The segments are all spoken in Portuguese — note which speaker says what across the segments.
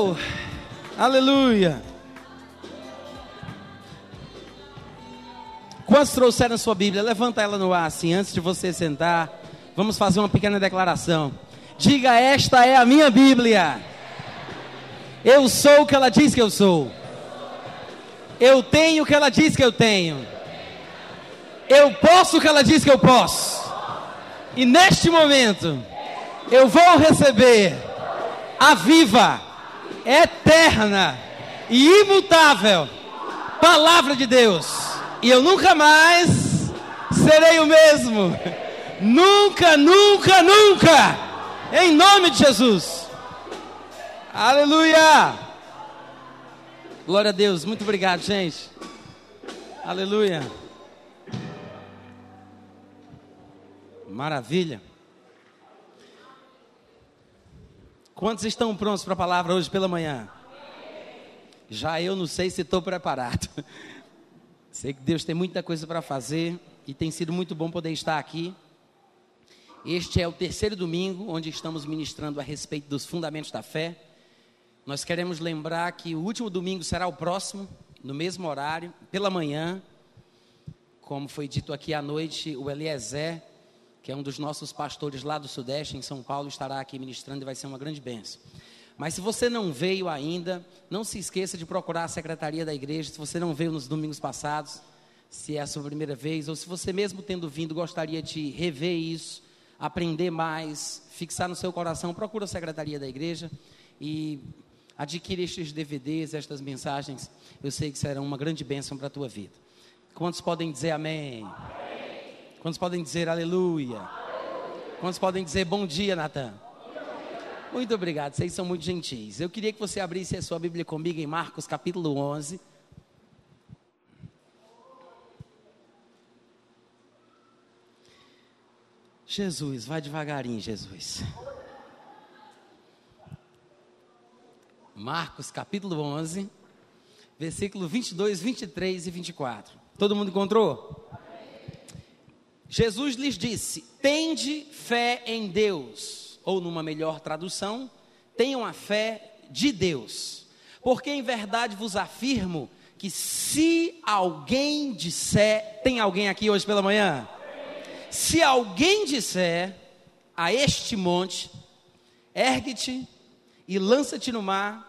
Speaker 1: Oh, aleluia. Quantos trouxeram sua Bíblia? Levanta ela no ar assim, antes de você sentar. Vamos fazer uma pequena declaração. Diga: Esta é a minha Bíblia. Eu sou o que ela diz que eu sou. Eu tenho o que ela diz que eu tenho. Eu posso o que ela diz que eu posso. E neste momento, eu vou receber a viva, eterna e imutável palavra de Deus e eu nunca mais serei o mesmo. Nunca, nunca, nunca. Em nome de Jesus. Aleluia. Glória a Deus. Muito obrigado, gente. Aleluia. Maravilha. Quantos estão prontos para a palavra hoje pela manhã? Já eu não sei se estou preparado. Sei que Deus tem muita coisa para fazer e tem sido muito bom poder estar aqui. Este é o terceiro domingo onde estamos ministrando a respeito dos fundamentos da fé. Nós queremos lembrar que o último domingo será o próximo, no mesmo horário, pela manhã. Como foi dito aqui à noite, o Eliezer, que é um dos nossos pastores lá do Sudeste, em São Paulo, estará aqui ministrando e vai ser uma grande bênção. Mas se você não veio ainda, não se esqueça de procurar a secretaria da igreja. Se você não veio nos domingos passados, se é a sua primeira vez, ou se você mesmo tendo vindo gostaria de rever isso, aprender mais, fixar no seu coração, procura a secretaria da igreja e adquire estes DVDs, estas mensagens. Eu sei que serão uma grande bênção para a tua vida. Quantos podem dizer amém? amém. Quantos podem dizer aleluia? Quantos podem dizer bom dia, Natan? Muito obrigado, vocês são muito gentis. Eu queria que você abrisse a sua Bíblia comigo em Marcos capítulo 11. Jesus, vai devagarinho, Jesus. Marcos capítulo 11, versículo 22, 23 e 24. Todo mundo encontrou? Jesus lhes disse: Tende fé em Deus ou numa melhor tradução, tenham a fé de Deus. Porque em verdade vos afirmo que se alguém disser, tem alguém aqui hoje pela manhã? Se alguém disser a este monte, ergue-te e lança-te no mar,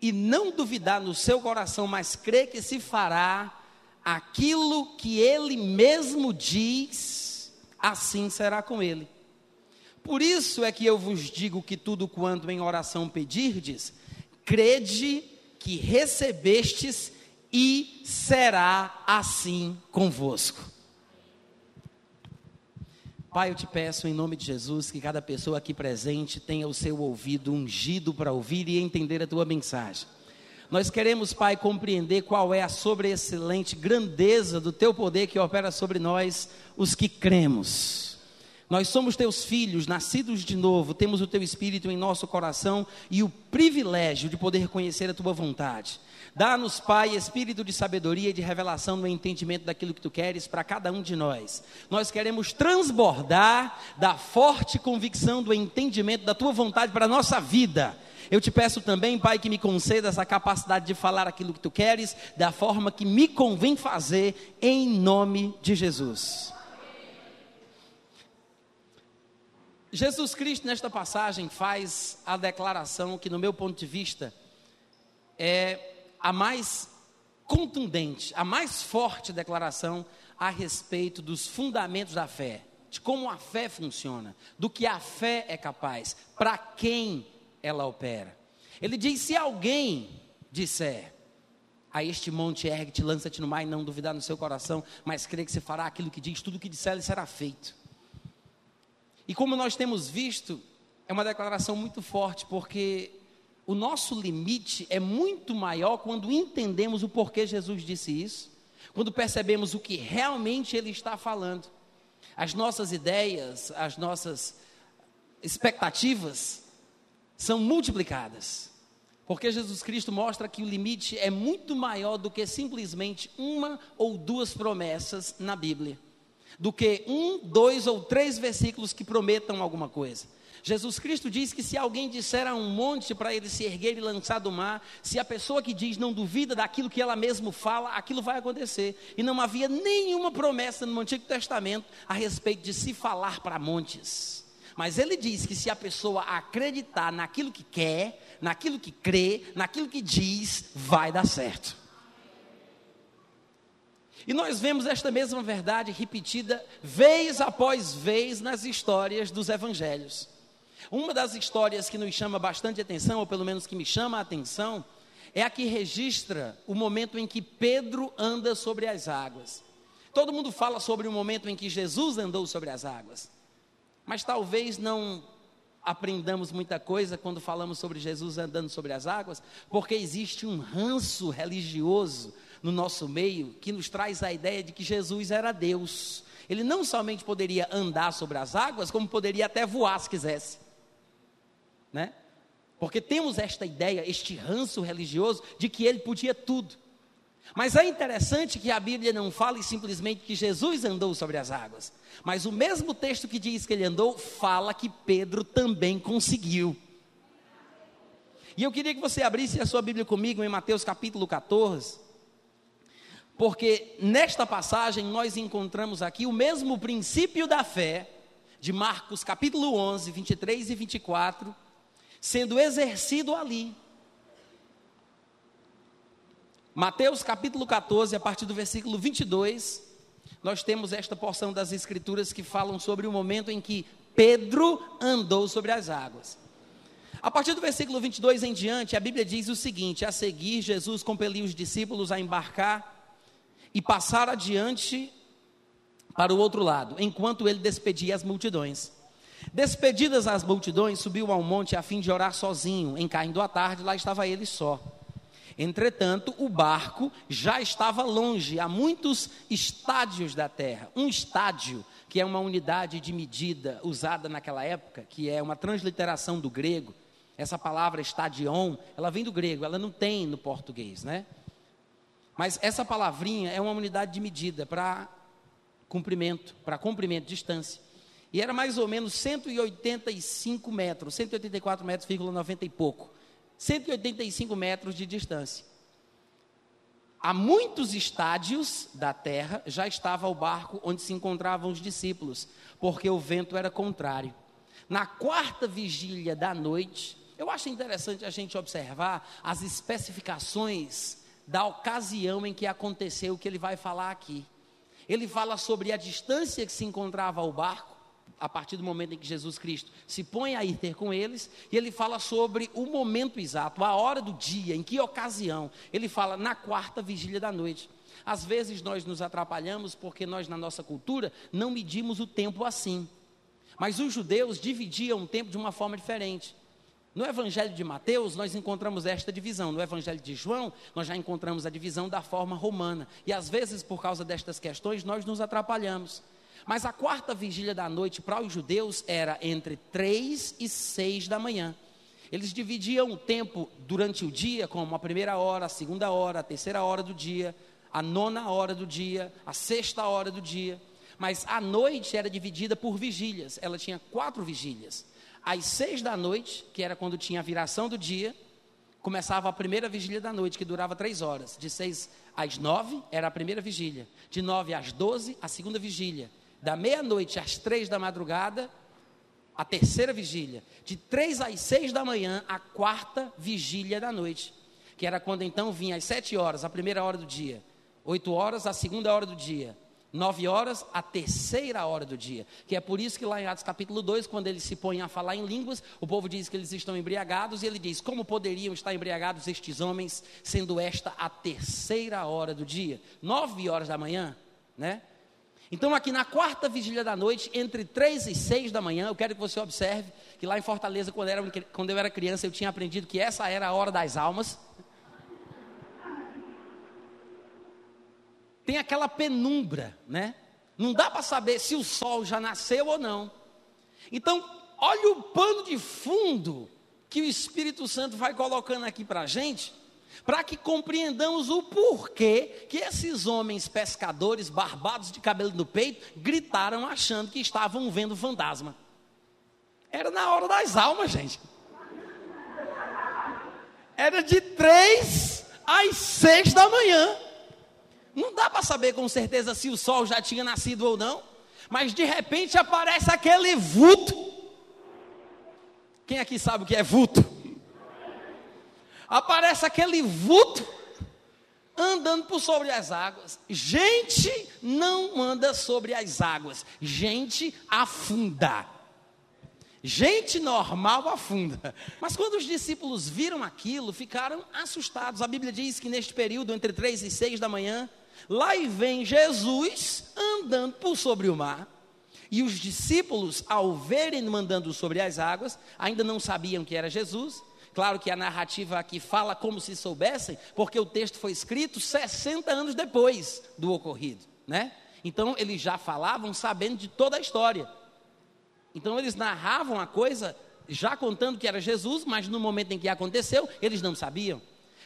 Speaker 1: e não duvidar no seu coração, mas crê que se fará aquilo que ele mesmo diz, assim será com ele. Por isso é que eu vos digo que tudo quanto em oração pedirdes, crede que recebestes e será assim convosco. Pai, eu te peço em nome de Jesus que cada pessoa aqui presente tenha o seu ouvido ungido para ouvir e entender a tua mensagem. Nós queremos, Pai, compreender qual é a sobreexcelente grandeza do teu poder que opera sobre nós, os que cremos. Nós somos teus filhos, nascidos de novo, temos o teu espírito em nosso coração e o privilégio de poder conhecer a tua vontade. Dá-nos, Pai, espírito de sabedoria e de revelação no entendimento daquilo que tu queres para cada um de nós. Nós queremos transbordar da forte convicção do entendimento da tua vontade para a nossa vida. Eu te peço também, Pai, que me conceda essa capacidade de falar aquilo que tu queres, da forma que me convém fazer, em nome de Jesus. Jesus Cristo, nesta passagem, faz a declaração que, no meu ponto de vista, é a mais contundente, a mais forte declaração a respeito dos fundamentos da fé, de como a fé funciona, do que a fé é capaz, para quem ela opera. Ele diz: se alguém disser a este monte ergue-te, lança-te no mar e não duvidar no seu coração, mas crê que se fará aquilo que diz, tudo o que disser ele será feito. E como nós temos visto, é uma declaração muito forte, porque o nosso limite é muito maior quando entendemos o porquê Jesus disse isso, quando percebemos o que realmente Ele está falando. As nossas ideias, as nossas expectativas são multiplicadas, porque Jesus Cristo mostra que o limite é muito maior do que simplesmente uma ou duas promessas na Bíblia do que um, dois ou três versículos que prometam alguma coisa. Jesus Cristo diz que se alguém disser a um monte para ele se erguer e lançar do mar, se a pessoa que diz não duvida daquilo que ela mesma fala, aquilo vai acontecer. E não havia nenhuma promessa no Antigo Testamento a respeito de se falar para montes. Mas ele diz que se a pessoa acreditar naquilo que quer, naquilo que crê, naquilo que diz, vai dar certo. E nós vemos esta mesma verdade repetida vez após vez nas histórias dos evangelhos. Uma das histórias que nos chama bastante atenção, ou pelo menos que me chama a atenção, é a que registra o momento em que Pedro anda sobre as águas. Todo mundo fala sobre o momento em que Jesus andou sobre as águas, mas talvez não aprendamos muita coisa quando falamos sobre Jesus andando sobre as águas, porque existe um ranço religioso no nosso meio que nos traz a ideia de que Jesus era Deus. Ele não somente poderia andar sobre as águas, como poderia até voar se quisesse. Né? Porque temos esta ideia, este ranço religioso de que ele podia tudo. Mas é interessante que a Bíblia não fale simplesmente que Jesus andou sobre as águas, mas o mesmo texto que diz que ele andou fala que Pedro também conseguiu. E eu queria que você abrisse a sua Bíblia comigo em Mateus capítulo 14, porque nesta passagem nós encontramos aqui o mesmo princípio da fé de Marcos capítulo 11, 23 e 24, sendo exercido ali. Mateus capítulo 14, a partir do versículo 22, nós temos esta porção das Escrituras que falam sobre o momento em que Pedro andou sobre as águas. A partir do versículo 22 em diante, a Bíblia diz o seguinte: A seguir, Jesus compeliu os discípulos a embarcar e passar adiante para o outro lado, enquanto ele despedia as multidões. Despedidas as multidões, subiu ao monte a fim de orar sozinho. Em caindo a tarde, lá estava ele só. Entretanto, o barco já estava longe, a muitos estádios da terra. Um estádio, que é uma unidade de medida usada naquela época, que é uma transliteração do grego. Essa palavra estadion, ela vem do grego, ela não tem no português, né? Mas essa palavrinha é uma unidade de medida para comprimento, para comprimento, distância. E era mais ou menos 185 metros, 184 metros, 90 e pouco. 185 metros de distância. A muitos estádios da terra já estava o barco onde se encontravam os discípulos, porque o vento era contrário. Na quarta vigília da noite, eu acho interessante a gente observar as especificações da ocasião em que aconteceu o que ele vai falar aqui. Ele fala sobre a distância que se encontrava o barco, a partir do momento em que Jesus Cristo se põe a ir ter com eles, e ele fala sobre o momento exato, a hora do dia, em que ocasião. Ele fala na quarta vigília da noite. Às vezes nós nos atrapalhamos porque nós, na nossa cultura, não medimos o tempo assim. Mas os judeus dividiam o tempo de uma forma diferente. No Evangelho de Mateus, nós encontramos esta divisão. No Evangelho de João, nós já encontramos a divisão da forma romana. E às vezes, por causa destas questões, nós nos atrapalhamos. Mas a quarta vigília da noite para os judeus era entre três e seis da manhã. Eles dividiam o tempo durante o dia, como a primeira hora, a segunda hora, a terceira hora do dia, a nona hora do dia, a sexta hora do dia. Mas a noite era dividida por vigílias. Ela tinha quatro vigílias. Às seis da noite, que era quando tinha a viração do dia, começava a primeira vigília da noite, que durava três horas. De seis às nove era a primeira vigília. De nove às doze, a segunda vigília. Da meia-noite às três da madrugada, a terceira vigília. De três às seis da manhã, a quarta vigília da noite. Que era quando então vinha às sete horas, a primeira hora do dia. Oito horas, a segunda hora do dia nove horas, a terceira hora do dia. Que é por isso que lá em Atos capítulo 2, quando eles se põem a falar em línguas, o povo diz que eles estão embriagados, e ele diz: Como poderiam estar embriagados estes homens, sendo esta a terceira hora do dia? Nove horas da manhã, né? Então, aqui na quarta vigília da noite, entre três e seis da manhã, eu quero que você observe que lá em Fortaleza, quando, era, quando eu era criança, eu tinha aprendido que essa era a hora das almas. tem aquela penumbra, né? Não dá para saber se o sol já nasceu ou não. Então, olha o pano de fundo que o Espírito Santo vai colocando aqui para a gente, para que compreendamos o porquê que esses homens pescadores, barbados de cabelo no peito, gritaram achando que estavam vendo fantasma. Era na hora das almas, gente. Era de três às seis da manhã. Não dá para saber com certeza se o sol já tinha nascido ou não, mas de repente aparece aquele vulto. Quem aqui sabe o que é vulto? Aparece aquele vulto andando por sobre as águas. Gente não anda sobre as águas, gente afunda. Gente normal afunda. Mas quando os discípulos viram aquilo, ficaram assustados. A Bíblia diz que neste período, entre três e seis da manhã, lá vem Jesus andando por sobre o mar. E os discípulos, ao verem mandando sobre as águas, ainda não sabiam que era Jesus. Claro que a narrativa aqui fala como se soubessem, porque o texto foi escrito 60 anos depois do ocorrido, né? Então eles já falavam sabendo de toda a história. Então eles narravam a coisa já contando que era Jesus, mas no momento em que aconteceu, eles não sabiam.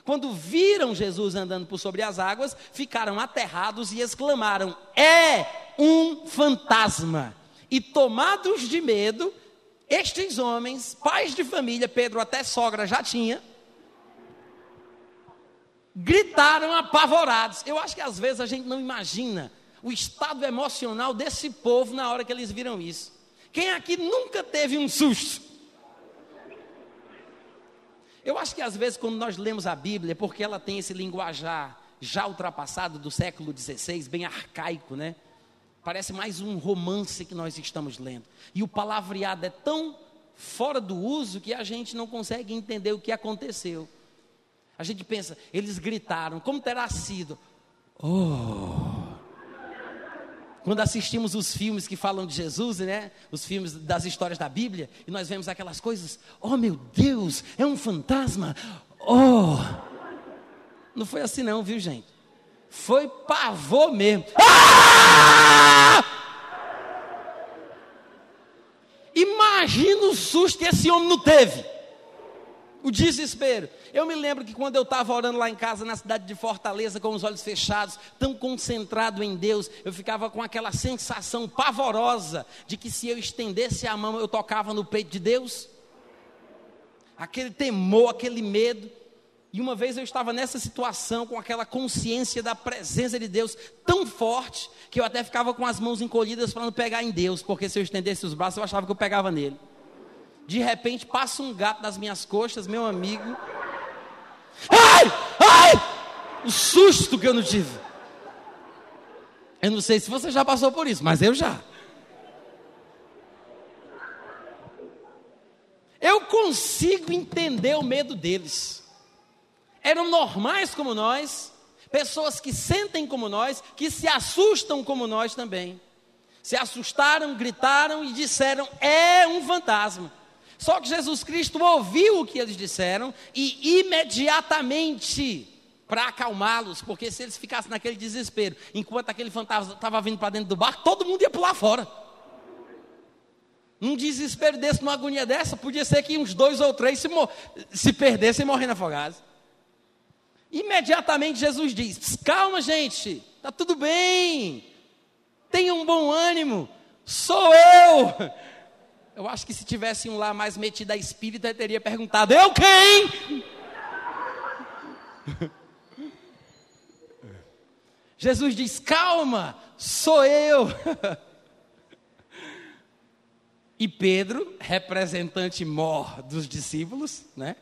Speaker 1: Quando viram Jesus andando por sobre as águas, ficaram aterrados e exclamaram: É um fantasma! E tomados de medo, estes homens, pais de família, Pedro até sogra já tinha, gritaram apavorados. Eu acho que às vezes a gente não imagina o estado emocional desse povo na hora que eles viram isso. Quem aqui nunca teve um susto? Eu acho que às vezes quando nós lemos a Bíblia, é porque ela tem esse linguajar já ultrapassado do século XVI, bem arcaico, né? Parece mais um romance que nós estamos lendo. E o palavreado é tão fora do uso que a gente não consegue entender o que aconteceu. A gente pensa, eles gritaram, como terá sido? Oh! Quando assistimos os filmes que falam de Jesus, né? Os filmes das histórias da Bíblia, e nós vemos aquelas coisas, oh meu Deus, é um fantasma. Oh! Não foi assim não, viu, gente? Foi pavor mesmo. Ah! Imagina o susto que esse homem não teve. O desespero. Eu me lembro que quando eu estava orando lá em casa, na cidade de Fortaleza, com os olhos fechados, tão concentrado em Deus, eu ficava com aquela sensação pavorosa de que se eu estendesse a mão, eu tocava no peito de Deus. Aquele temor, aquele medo. E uma vez eu estava nessa situação, com aquela consciência da presença de Deus tão forte, que eu até ficava com as mãos encolhidas para não pegar em Deus, porque se eu estendesse os braços, eu achava que eu pegava nele. De repente passa um gato nas minhas coxas, meu amigo. Ai! Ai! O susto que eu não tive. Eu não sei se você já passou por isso, mas eu já. Eu consigo entender o medo deles. Eram normais como nós, pessoas que sentem como nós, que se assustam como nós também. Se assustaram, gritaram e disseram: é um fantasma. Só que Jesus Cristo ouviu o que eles disseram e imediatamente para acalmá-los, porque se eles ficassem naquele desespero, enquanto aquele fantasma estava vindo para dentro do barco, todo mundo ia pular fora. Num desespero desse, numa agonia dessa, podia ser que uns dois ou três se, se perdessem morrendo afogados. Imediatamente Jesus diz: Calma, gente, está tudo bem, tenha um bom ânimo, sou eu. Eu acho que se tivesse um lá mais metido a espírita, teria perguntado: Eu quem? Jesus diz: Calma, sou eu. e Pedro, representante mor dos discípulos, né?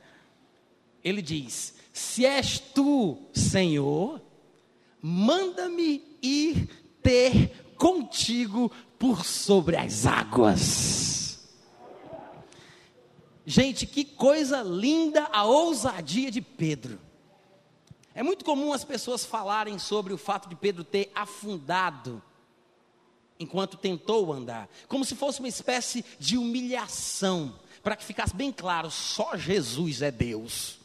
Speaker 1: Ele diz: Se és tu, Senhor, manda-me ir ter contigo por sobre as águas. Gente, que coisa linda a ousadia de Pedro. É muito comum as pessoas falarem sobre o fato de Pedro ter afundado enquanto tentou andar, como se fosse uma espécie de humilhação, para que ficasse bem claro, só Jesus é Deus.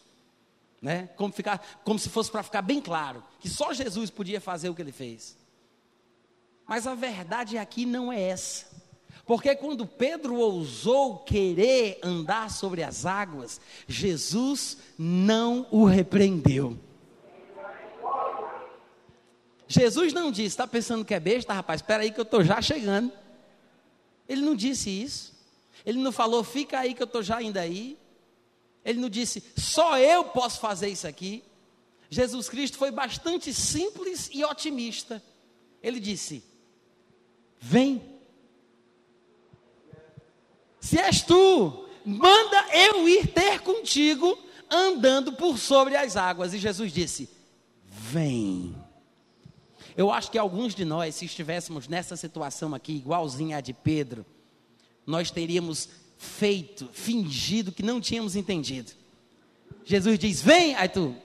Speaker 1: Né? Como, ficar, como se fosse para ficar bem claro que só Jesus podia fazer o que ele fez. Mas a verdade aqui não é essa. Porque quando Pedro ousou querer andar sobre as águas, Jesus não o repreendeu. Jesus não disse, está pensando que é besta, rapaz? Espera aí que eu estou já chegando. Ele não disse isso. Ele não falou, fica aí que eu estou já indo aí. Ele não disse, só eu posso fazer isso aqui. Jesus Cristo foi bastante simples e otimista. Ele disse: Vem. Se és tu, manda eu ir ter contigo andando por sobre as águas. E Jesus disse: Vem. Eu acho que alguns de nós, se estivéssemos nessa situação aqui, igualzinha a de Pedro, nós teríamos feito, fingido que não tínhamos entendido. Jesus diz: Vem, aí tu,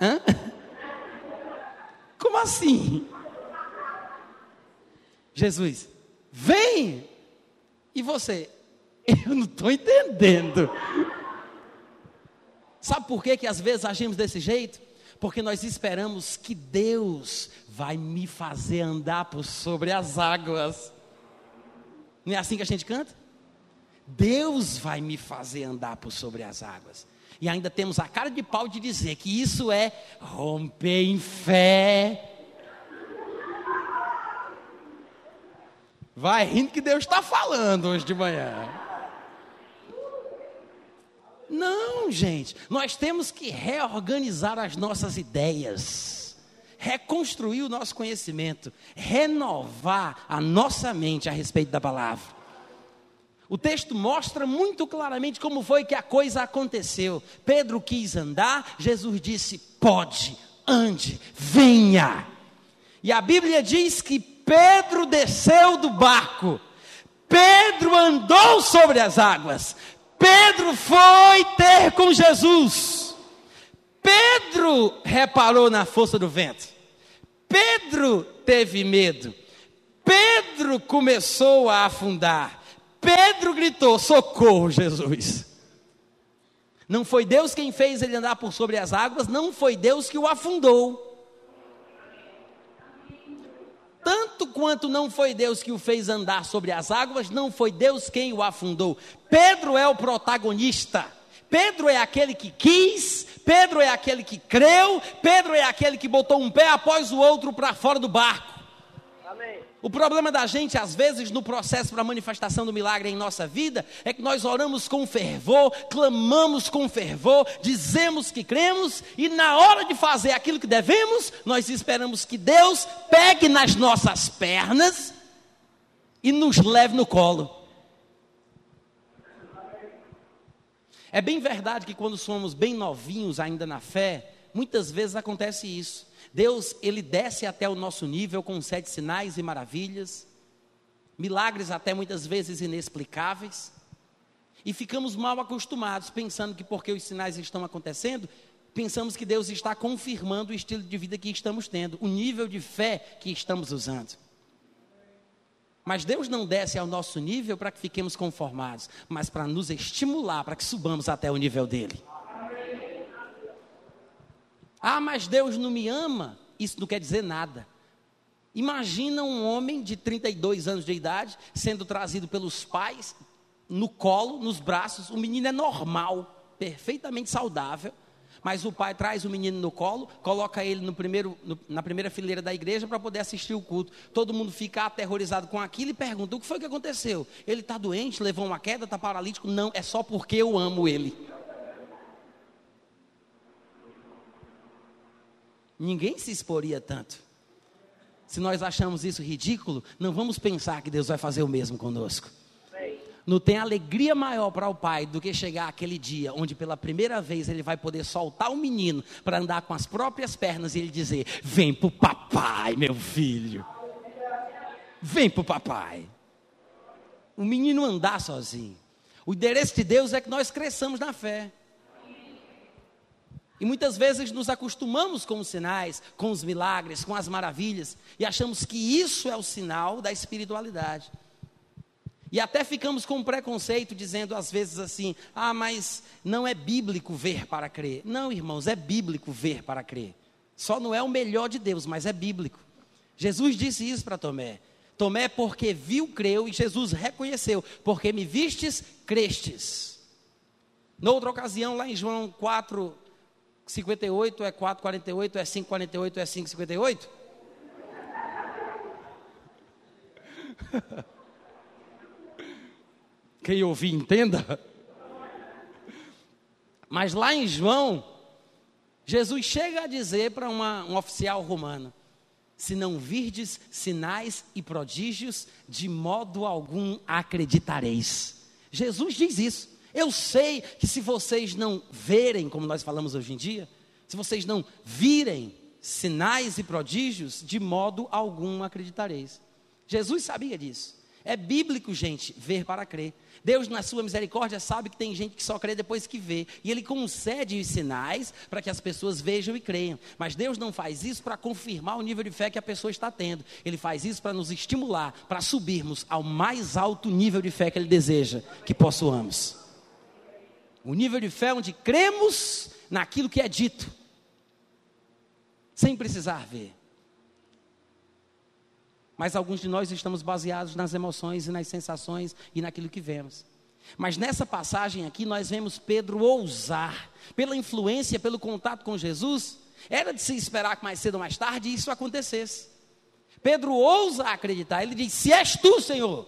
Speaker 1: hã? Como assim? Jesus, vem! E você? Eu não estou entendendo. Sabe por que, que às vezes agimos desse jeito? Porque nós esperamos que Deus vai me fazer andar por sobre as águas. Não é assim que a gente canta? Deus vai me fazer andar por sobre as águas. E ainda temos a cara de pau de dizer que isso é romper em fé. Vai rindo que Deus está falando hoje de manhã. Não, gente, nós temos que reorganizar as nossas ideias, reconstruir o nosso conhecimento, renovar a nossa mente a respeito da palavra. O texto mostra muito claramente como foi que a coisa aconteceu. Pedro quis andar, Jesus disse: pode, ande, venha. E a Bíblia diz que Pedro desceu do barco, Pedro andou sobre as águas, Pedro foi ter com Jesus. Pedro reparou na força do vento. Pedro teve medo. Pedro começou a afundar. Pedro gritou: Socorro, Jesus. Não foi Deus quem fez ele andar por sobre as águas, não foi Deus que o afundou. Tanto quanto não foi Deus que o fez andar sobre as águas, não foi Deus quem o afundou. Pedro é o protagonista. Pedro é aquele que quis, Pedro é aquele que creu, Pedro é aquele que botou um pé após o outro para fora do barco. O problema da gente, às vezes, no processo para a manifestação do milagre em nossa vida, é que nós oramos com fervor, clamamos com fervor, dizemos que cremos, e na hora de fazer aquilo que devemos, nós esperamos que Deus pegue nas nossas pernas e nos leve no colo. É bem verdade que quando somos bem novinhos ainda na fé, muitas vezes acontece isso. Deus, ele desce até o nosso nível com sete sinais e maravilhas, milagres até muitas vezes inexplicáveis, e ficamos mal acostumados, pensando que porque os sinais estão acontecendo, pensamos que Deus está confirmando o estilo de vida que estamos tendo, o nível de fé que estamos usando. Mas Deus não desce ao nosso nível para que fiquemos conformados, mas para nos estimular, para que subamos até o nível dele. Ah, mas Deus não me ama. Isso não quer dizer nada. Imagina um homem de 32 anos de idade sendo trazido pelos pais no colo, nos braços. O menino é normal, perfeitamente saudável. Mas o pai traz o menino no colo, coloca ele no primeiro, no, na primeira fileira da igreja para poder assistir o culto. Todo mundo fica aterrorizado com aquilo e pergunta: o que foi que aconteceu? Ele está doente, levou uma queda, está paralítico? Não, é só porque eu amo ele. Ninguém se exporia tanto. Se nós achamos isso ridículo, não vamos pensar que Deus vai fazer o mesmo conosco. Não tem alegria maior para o pai do que chegar aquele dia onde pela primeira vez ele vai poder soltar o menino para andar com as próprias pernas e ele dizer: Vem para o papai, meu filho. Vem para o papai. O menino andar sozinho. O endereço de Deus é que nós cresçamos na fé. E muitas vezes nos acostumamos com os sinais, com os milagres, com as maravilhas, e achamos que isso é o sinal da espiritualidade. E até ficamos com um preconceito, dizendo às vezes assim: ah, mas não é bíblico ver para crer. Não, irmãos, é bíblico ver para crer. Só não é o melhor de Deus, mas é bíblico. Jesus disse isso para Tomé. Tomé, porque viu, creu, e Jesus reconheceu: porque me vistes, crestes. Noutra ocasião, lá em João 4, 58 é 4,48, é 5,48, é 5,58? Quem ouvir, entenda. Mas lá em João, Jesus chega a dizer para um oficial romano: se não virdes sinais e prodígios, de modo algum acreditareis. Jesus diz isso. Eu sei que se vocês não verem, como nós falamos hoje em dia, se vocês não virem sinais e prodígios, de modo algum acreditareis. Jesus sabia disso. É bíblico, gente, ver para crer. Deus, na sua misericórdia, sabe que tem gente que só crê depois que vê. E Ele concede os sinais para que as pessoas vejam e creiam. Mas Deus não faz isso para confirmar o nível de fé que a pessoa está tendo. Ele faz isso para nos estimular, para subirmos ao mais alto nível de fé que Ele deseja que possuamos. O nível de fé onde cremos naquilo que é dito, sem precisar ver. Mas alguns de nós estamos baseados nas emoções e nas sensações e naquilo que vemos. Mas nessa passagem aqui nós vemos Pedro ousar, pela influência, pelo contato com Jesus, era de se esperar que mais cedo ou mais tarde isso acontecesse. Pedro ousa acreditar, ele diz: Se és tu, Senhor,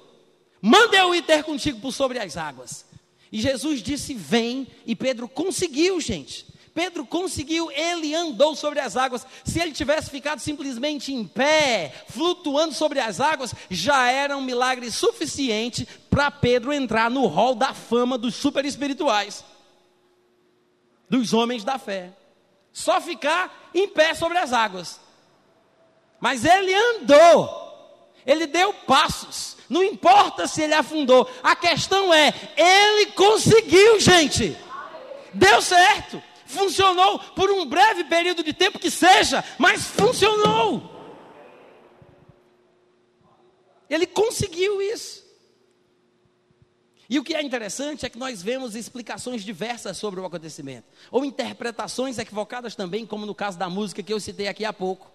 Speaker 1: manda eu ir ter contigo por sobre as águas. E Jesus disse: Vem, e Pedro conseguiu, gente. Pedro conseguiu, ele andou sobre as águas. Se ele tivesse ficado simplesmente em pé, flutuando sobre as águas, já era um milagre suficiente para Pedro entrar no hall da fama dos super espirituais, dos homens da fé. Só ficar em pé sobre as águas. Mas ele andou, ele deu passos. Não importa se ele afundou, a questão é, ele conseguiu, gente. Deu certo funcionou por um breve período de tempo que seja, mas funcionou. Ele conseguiu isso. E o que é interessante é que nós vemos explicações diversas sobre o acontecimento, ou interpretações equivocadas também, como no caso da música que eu citei aqui há pouco.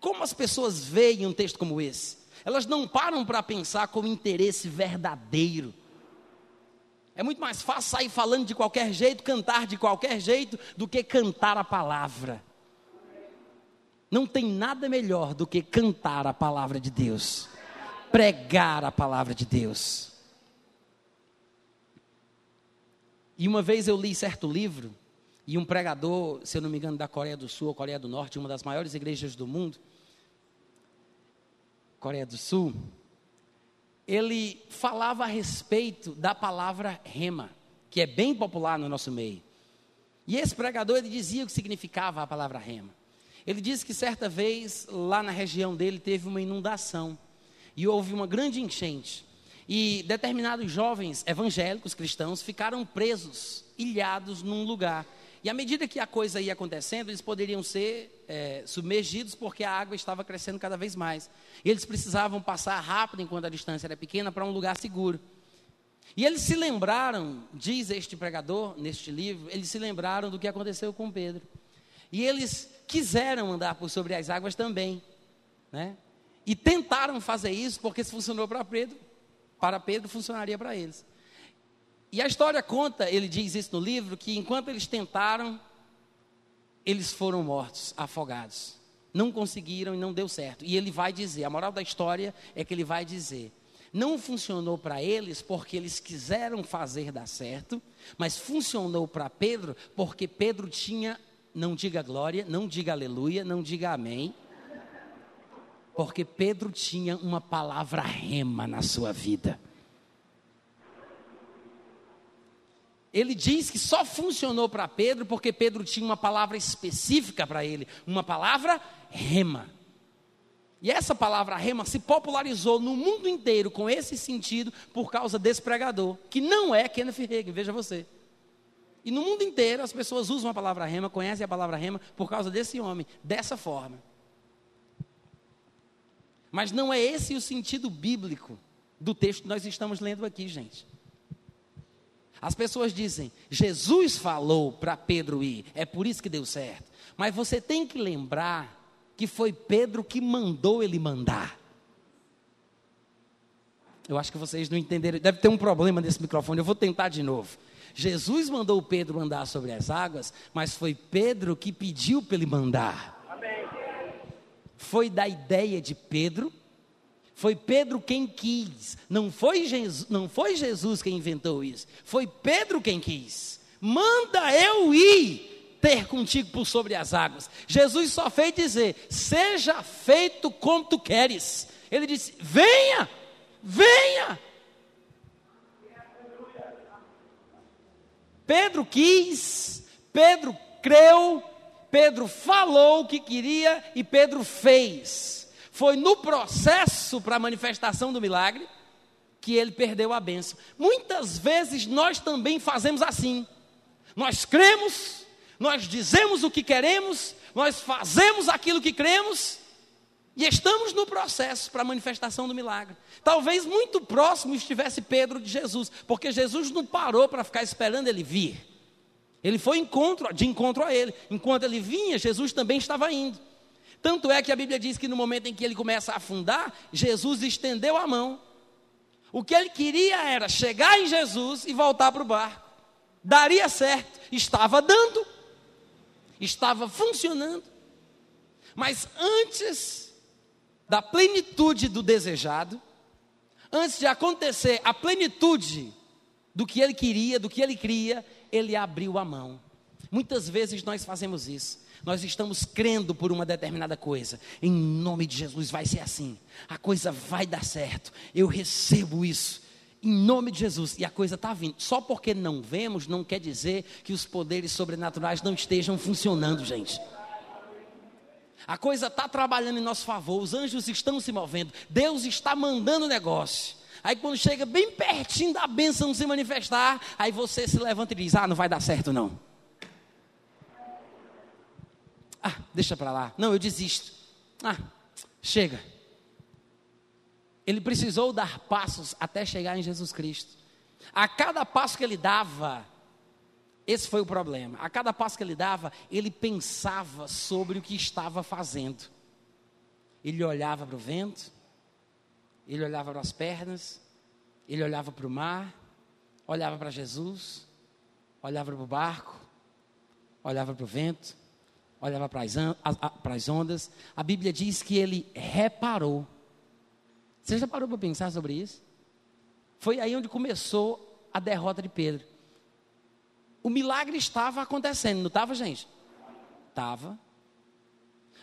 Speaker 1: Como as pessoas veem um texto como esse? Elas não param para pensar com interesse verdadeiro é muito mais fácil sair falando de qualquer jeito, cantar de qualquer jeito, do que cantar a palavra. Não tem nada melhor do que cantar a palavra de Deus, pregar a palavra de Deus. E uma vez eu li certo livro, e um pregador, se eu não me engano, da Coreia do Sul ou Coreia do Norte, uma das maiores igrejas do mundo, Coreia do Sul, ele falava a respeito da palavra rema, que é bem popular no nosso meio. E esse pregador ele dizia o que significava a palavra rema. Ele disse que certa vez lá na região dele teve uma inundação e houve uma grande enchente. E determinados jovens evangélicos cristãos ficaram presos, ilhados num lugar. E à medida que a coisa ia acontecendo, eles poderiam ser é, submergidos porque a água estava crescendo cada vez mais. E eles precisavam passar rápido enquanto a distância era pequena para um lugar seguro. E eles se lembraram, diz este pregador neste livro, eles se lembraram do que aconteceu com Pedro. E eles quiseram andar por sobre as águas também, né? E tentaram fazer isso porque se funcionou para Pedro, para Pedro funcionaria para eles. E a história conta, ele diz isso no livro, que enquanto eles tentaram, eles foram mortos, afogados. Não conseguiram e não deu certo. E ele vai dizer, a moral da história é que ele vai dizer, não funcionou para eles porque eles quiseram fazer dar certo, mas funcionou para Pedro porque Pedro tinha, não diga glória, não diga aleluia, não diga amém, porque Pedro tinha uma palavra rema na sua vida. Ele diz que só funcionou para Pedro porque Pedro tinha uma palavra específica para ele, uma palavra rema. E essa palavra rema se popularizou no mundo inteiro com esse sentido por causa desse pregador, que não é Kenneth Hagin, veja você. E no mundo inteiro as pessoas usam a palavra rema, conhecem a palavra rema por causa desse homem, dessa forma. Mas não é esse o sentido bíblico do texto que nós estamos lendo aqui, gente. As pessoas dizem, Jesus falou para Pedro ir, é por isso que deu certo. Mas você tem que lembrar que foi Pedro que mandou ele mandar. Eu acho que vocês não entenderam, deve ter um problema nesse microfone, eu vou tentar de novo. Jesus mandou Pedro andar sobre as águas, mas foi Pedro que pediu para ele mandar. Amém. Foi da ideia de Pedro, Foi Pedro quem quis. Não foi, Jesus, não foi Jesus quem inventou isso. Foi Pedro quem quis. Manda eu ir ter contigo por sobre as águas. Jesus só fez dizer: Seja feito como tu queres. Ele disse: Venha, venha. Pedro quis, Pedro creu, Pedro falou o que queria e Pedro fez. Foi no processo para a manifestação do milagre que ele perdeu a benção. Muitas vezes nós também fazemos assim. Nós cremos, nós dizemos o que queremos, nós fazemos aquilo que cremos e estamos no processo para a manifestação do milagre. Talvez muito próximo estivesse Pedro de Jesus, porque Jesus não parou para ficar esperando ele vir. Ele foi encontro, de encontro a ele. Enquanto ele vinha, Jesus também estava indo. Tanto é que a Bíblia diz que no momento em que ele começa a afundar, Jesus estendeu a mão. O que ele queria era chegar em Jesus e voltar para o barco. Daria certo, estava dando, estava funcionando. Mas antes da plenitude do desejado, antes de acontecer a plenitude do que ele queria, do que ele cria, ele abriu a mão. Muitas vezes nós fazemos isso. Nós estamos crendo por uma determinada coisa. Em nome de Jesus vai ser assim. A coisa vai dar certo. Eu recebo isso. Em nome de Jesus. E a coisa está vindo. Só porque não vemos, não quer dizer que os poderes sobrenaturais não estejam funcionando, gente. A coisa está trabalhando em nosso favor. Os anjos estão se movendo. Deus está mandando negócio. Aí quando chega bem pertinho da bênção se manifestar, aí você se levanta e diz: Ah, não vai dar certo não. Ah, deixa para lá. Não, eu desisto. Ah, chega. Ele precisou dar passos até chegar em Jesus Cristo. A cada passo que ele dava, esse foi o problema. A cada passo que ele dava, ele pensava sobre o que estava fazendo. Ele olhava para o vento, ele olhava para as pernas, ele olhava para o mar, olhava para Jesus, olhava para o barco, olhava para o vento, olhava para as, ondas. A Bíblia diz que ele reparou. Você já parou para pensar sobre isso? Foi aí onde começou a derrota de Pedro. O milagre estava acontecendo, não estava, gente? Estava.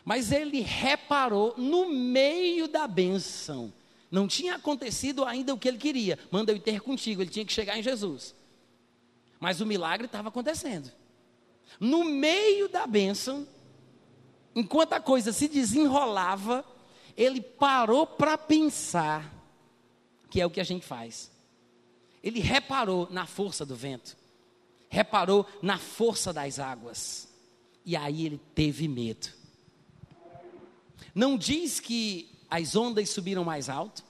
Speaker 1: Mas ele reparou no meio da benção. Não tinha acontecido ainda o que ele queria. Manda eu ter contigo, ele tinha que chegar em Jesus. Mas o milagre estava acontecendo. No meio da bênção, enquanto a coisa se desenrolava, ele parou para pensar, que é o que a gente faz. Ele reparou na força do vento, reparou na força das águas, e aí ele teve medo. Não diz que as ondas subiram mais alto,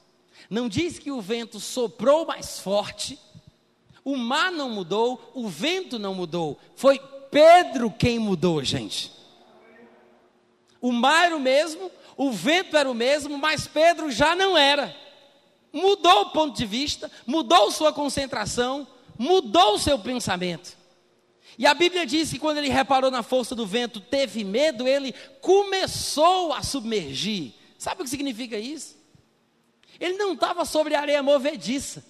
Speaker 1: não diz que o vento soprou mais forte, o mar não mudou, o vento não mudou, foi Pedro quem mudou, gente. O mar era o mesmo, o vento era o mesmo, mas Pedro já não era. Mudou o ponto de vista, mudou sua concentração, mudou o seu pensamento. E a Bíblia diz que quando ele reparou na força do vento, teve medo, ele começou a submergir. Sabe o que significa isso? Ele não estava sobre areia movediça.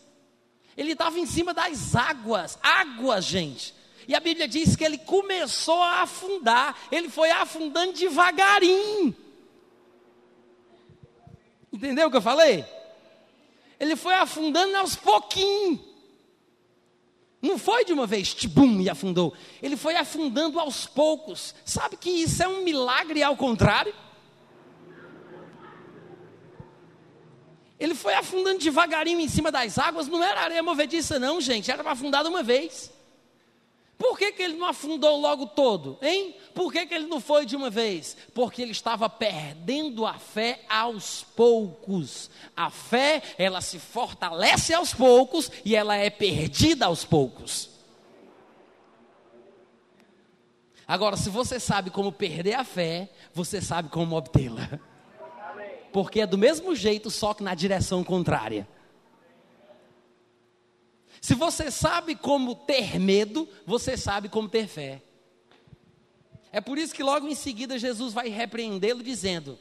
Speaker 1: Ele estava em cima das águas. Águas, gente. E a Bíblia diz que ele começou a afundar. Ele foi afundando devagarinho. Entendeu o que eu falei? Ele foi afundando aos pouquinhos. Não foi de uma vez, tibum, e afundou. Ele foi afundando aos poucos. Sabe que isso é um milagre ao contrário? Ele foi afundando devagarinho em cima das águas, não era areia movediça, não, gente, era para afundar de uma vez. Por que, que ele não afundou logo todo, hein? Por que, que ele não foi de uma vez? Porque ele estava perdendo a fé aos poucos. A fé, ela se fortalece aos poucos e ela é perdida aos poucos. Agora, se você sabe como perder a fé, você sabe como obtê-la porque é do mesmo jeito, só que na direção contrária. Se você sabe como ter medo, você sabe como ter fé. É por isso que logo em seguida Jesus vai repreendê-lo, dizendo: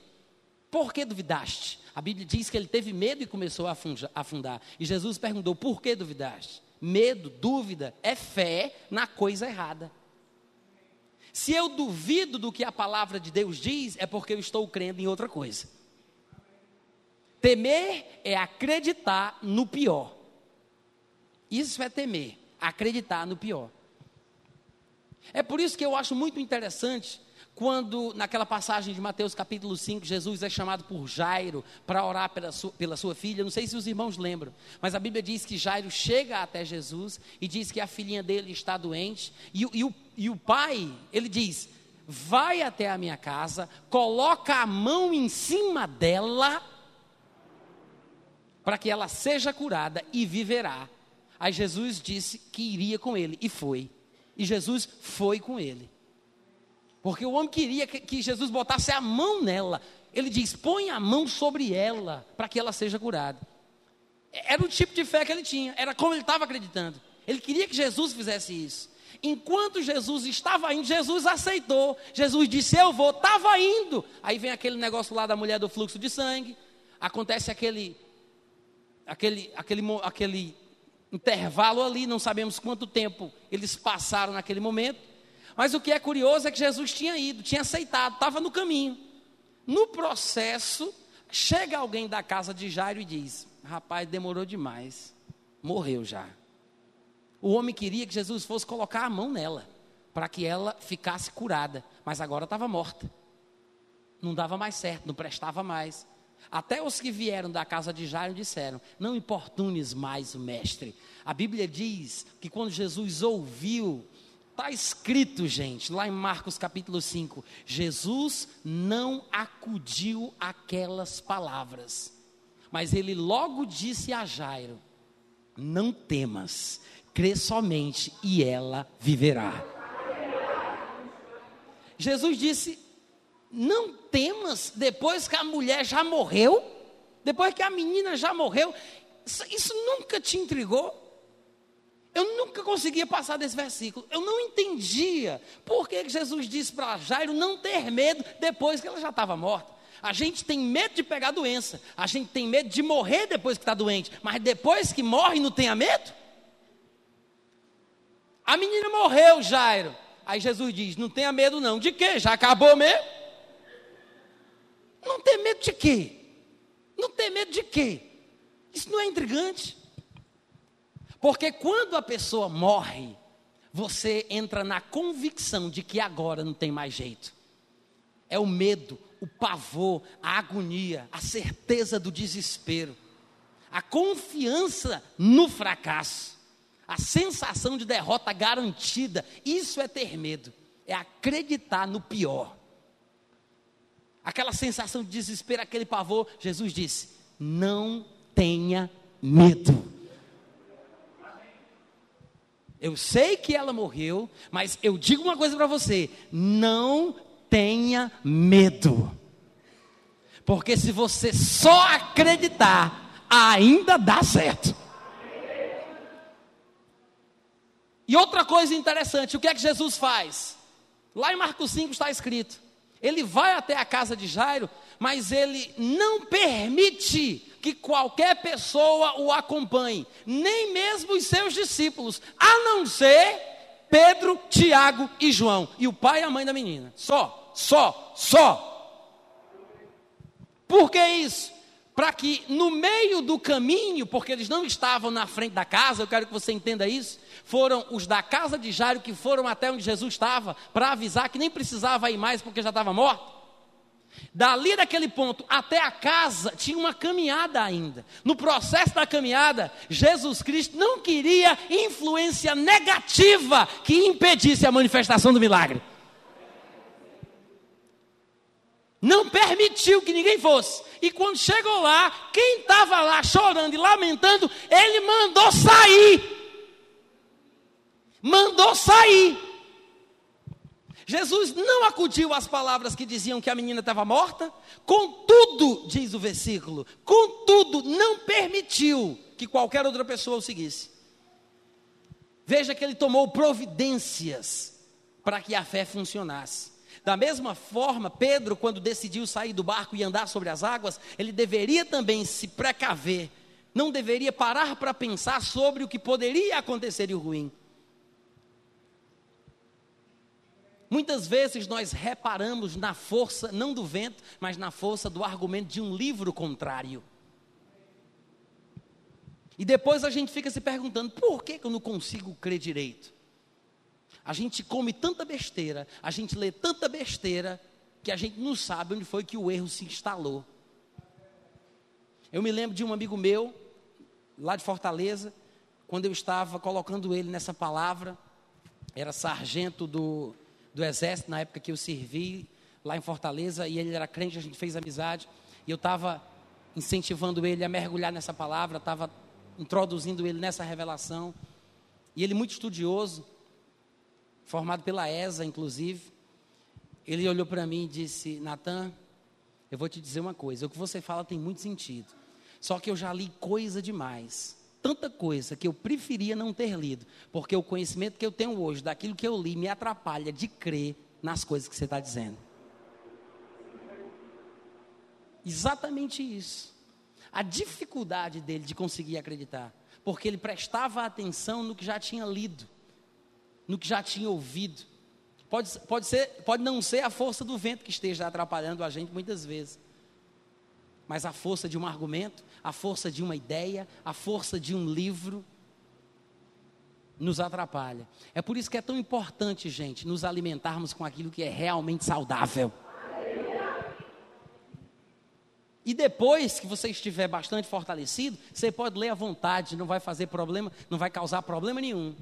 Speaker 1: Por que duvidaste? A Bíblia diz que ele teve medo e começou a afundar. E Jesus perguntou: Por que duvidaste? Medo, dúvida, é fé na coisa errada. Se eu duvido do que a palavra de Deus diz, é porque eu estou crendo em outra coisa. Temer é acreditar no pior. Isso é temer, acreditar no pior. É por isso que eu acho muito interessante quando, naquela passagem de Mateus capítulo 5, Jesus é chamado por Jairo para orar pela sua, pela sua filha. Não sei se os irmãos lembram, mas a Bíblia diz que Jairo chega até Jesus e diz que a filhinha dele está doente. E, e, o, e o pai, ele diz: Vai até a minha casa, coloca a mão em cima dela, para que ela seja curada e viverá. Aí Jesus disse que iria com ele, e foi. E Jesus foi com ele. Porque o homem queria que, Jesus botasse a mão nela. Ele diz: põe a mão sobre ela, para que ela seja curada. Era o tipo de fé que ele tinha, era como ele estava acreditando. Ele queria que Jesus fizesse isso. Enquanto Jesus estava indo, Jesus aceitou. Jesus disse: Eu vou, estava indo. Aí vem aquele negócio lá da mulher do fluxo de sangue. Acontece aquele, aquele, aquele, aquele intervalo ali, não sabemos quanto tempo eles passaram naquele momento. Mas o que é curioso é que Jesus tinha ido, tinha aceitado, estava no caminho. No processo, chega alguém da casa de Jairo e diz: Rapaz, demorou demais, morreu já. O homem queria que Jesus fosse colocar a mão nela, para que ela ficasse curada, mas agora estava morta. Não dava mais certo, não prestava mais. Até os que vieram da casa de Jairo disseram: Não importunes mais o mestre. A Bíblia diz que quando Jesus ouviu Está escrito, gente, lá em Marcos capítulo 5: Jesus não acudiu aquelas palavras, mas ele logo disse a Jairo: Não temas, crê somente e ela viverá. Jesus disse: Não temas, depois que a mulher já morreu, depois que a menina já morreu, isso, isso nunca te intrigou? Eu nunca conseguia passar desse versículo. Eu não entendia por que Jesus disse para Jairo não ter medo depois que ela já estava morta. A gente tem medo de pegar doença, a gente tem medo de morrer depois que está doente, mas depois que morre não tenha medo? A menina morreu, Jairo. Aí Jesus diz: Não tenha medo, não. De quê? Já acabou mesmo? Não tem medo de quê? Não tem medo de quê? Isso não é intrigante? Porque quando a pessoa morre, você entra na convicção de que agora não tem mais jeito. É o medo, o pavor, a agonia, a certeza do desespero, a confiança no fracasso, a sensação de derrota garantida. Isso é ter medo, é acreditar no pior. Aquela sensação de desespero, aquele pavor, Jesus disse: não tenha medo. Eu sei que ela morreu, mas eu digo uma coisa para você: não tenha medo. Porque se você só acreditar, ainda dá certo. E outra coisa interessante, o que é que Jesus faz? Lá em Marcos 5 está escrito: ele vai até a casa de Jairo, mas ele não permite que qualquer pessoa o acompanhe, nem mesmo os seus discípulos, a não ser Pedro, Tiago e João, e o pai e a mãe da menina. Só, só, só. Por que isso? Para que no meio do caminho, porque eles não estavam na frente da casa, eu quero que você entenda isso, foram os da casa de Jairo que foram até onde Jesus estava, para avisar que nem precisava ir mais porque já estava morto. Dali daquele ponto até a casa tinha uma caminhada ainda. No processo da caminhada, Jesus Cristo não queria influência negativa que impedisse a manifestação do milagre. Não permitiu que ninguém fosse. E quando chegou lá, quem estava lá chorando e lamentando, ele mandou sair. Mandou sair. Jesus não acudiu às palavras que diziam que a menina estava morta, contudo, diz o versículo, contudo, não permitiu que qualquer outra pessoa o seguisse. Veja que ele tomou providências para que a fé funcionasse. Da mesma forma, Pedro, quando decidiu sair do barco e andar sobre as águas, ele deveria também se precaver, não deveria parar para pensar sobre o que poderia acontecer de ruim. Muitas vezes nós reparamos na força, não do vento, mas na força do argumento de um livro contrário. E depois a gente fica se perguntando: por que, eu não consigo crer direito? A gente come tanta besteira, a gente lê tanta besteira, que a gente não sabe onde foi que o erro se instalou. Eu me lembro de um amigo meu, lá de Fortaleza, quando eu estava colocando ele nessa palavra, era sargento do, do exército, na época que eu servi lá em Fortaleza, e ele era crente, a gente fez amizade, e eu estava incentivando ele a mergulhar nessa palavra, estava introduzindo ele nessa revelação, e ele muito estudioso, formado pela ESA, inclusive. Ele olhou para mim e disse: Natan, eu vou te dizer uma coisa, o que você fala tem muito sentido. Só que eu já li coisa demais, tanta coisa que eu preferia não ter lido, porque o conhecimento que eu tenho hoje daquilo que eu li me atrapalha de crer nas coisas que você está dizendo. Exatamente isso. A dificuldade dele de conseguir acreditar, porque ele prestava atenção no que já tinha lido no que já tinha ouvido. Pode, pode, ser, pode não ser a força do vento que esteja atrapalhando a gente muitas vezes, mas a força de um argumento, a força de uma ideia, a força de um livro nos atrapalha. É por isso que é tão importante, gente, nos alimentarmos com aquilo que é realmente saudável. E depois que você estiver bastante fortalecido, você pode ler à vontade, não vai fazer problema, não vai causar problema nenhum.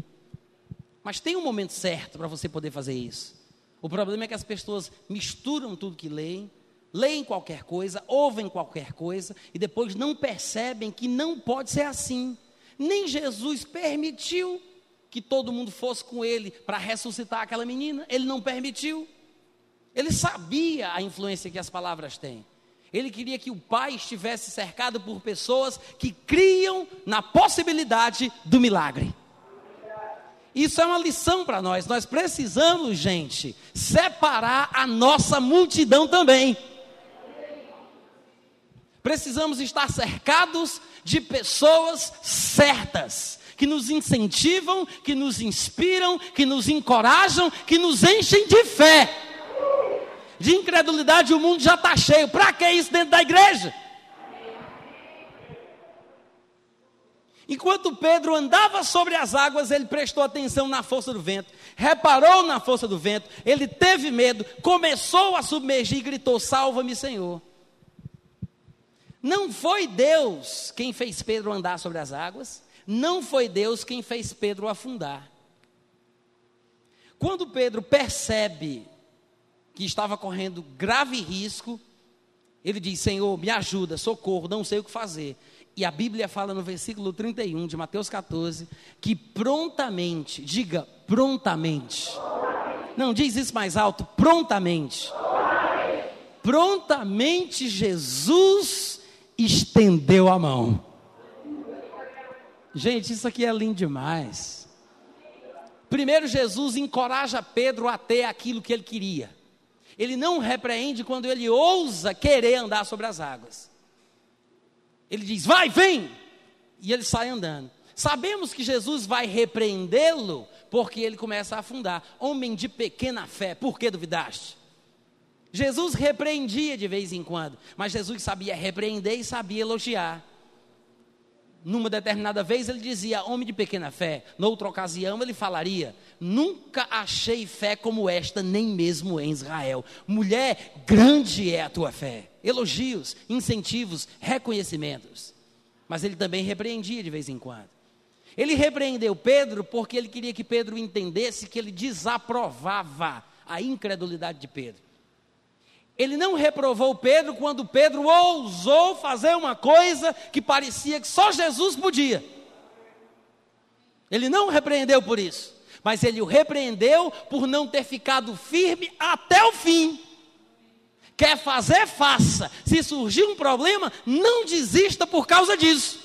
Speaker 1: Mas tem um momento certo para você poder fazer isso. O problema é que as pessoas misturam tudo que leem, leem qualquer coisa, ouvem qualquer coisa e depois não percebem que não pode ser assim. Nem Jesus permitiu que todo mundo fosse com ele para ressuscitar aquela menina, ele não permitiu. Ele sabia a influência que as palavras têm. Ele queria que o pai estivesse cercado por pessoas que criam na possibilidade do milagre. Isso é uma lição para nós. Nós precisamos, gente, separar a nossa multidão também. Precisamos estar cercados de pessoas certas, que nos incentivam, que nos inspiram, que nos encorajam, que nos enchem de fé. De incredulidade o mundo já está cheio. Para que isso dentro da igreja? Enquanto Pedro andava sobre as águas, ele prestou atenção na força do vento, reparou na força do vento, ele teve medo, começou a submergir e gritou: Salva-me, Senhor. Não foi Deus quem fez Pedro andar sobre as águas, não foi Deus quem fez Pedro afundar. Quando Pedro percebe que estava correndo grave risco, ele diz: Senhor, me ajuda, socorro, não sei o que fazer. E a Bíblia fala no versículo 31 de Mateus 14 que prontamente, diga prontamente. Não, diz isso mais alto, prontamente. Prontamente Jesus estendeu a mão. Gente, isso aqui é lindo demais. Primeiro, Jesus encoraja Pedro a ter aquilo que ele queria. Ele não repreende quando ele ousa querer andar sobre as águas. Ele diz: Vai, vem! E ele sai andando. Sabemos que Jesus vai repreendê-lo porque ele começa a afundar. Homem de pequena fé, por que duvidaste? Jesus repreendia de vez em quando, mas Jesus sabia repreender e sabia elogiar. Numa determinada vez ele dizia, homem de pequena fé. Noutra ocasião ele falaria, nunca achei fé como esta, nem mesmo em Israel. Mulher, grande é a tua fé. Elogios, incentivos, reconhecimentos. Mas ele também repreendia de vez em quando. Ele repreendeu Pedro porque ele queria que Pedro entendesse que ele desaprovava a incredulidade de Pedro. Ele não reprovou Pedro quando Pedro ousou fazer uma coisa que parecia que só Jesus podia. Ele não repreendeu por isso, mas ele o repreendeu por não ter ficado firme até o fim. Quer fazer, faça. Se surgir um problema, não desista por causa disso.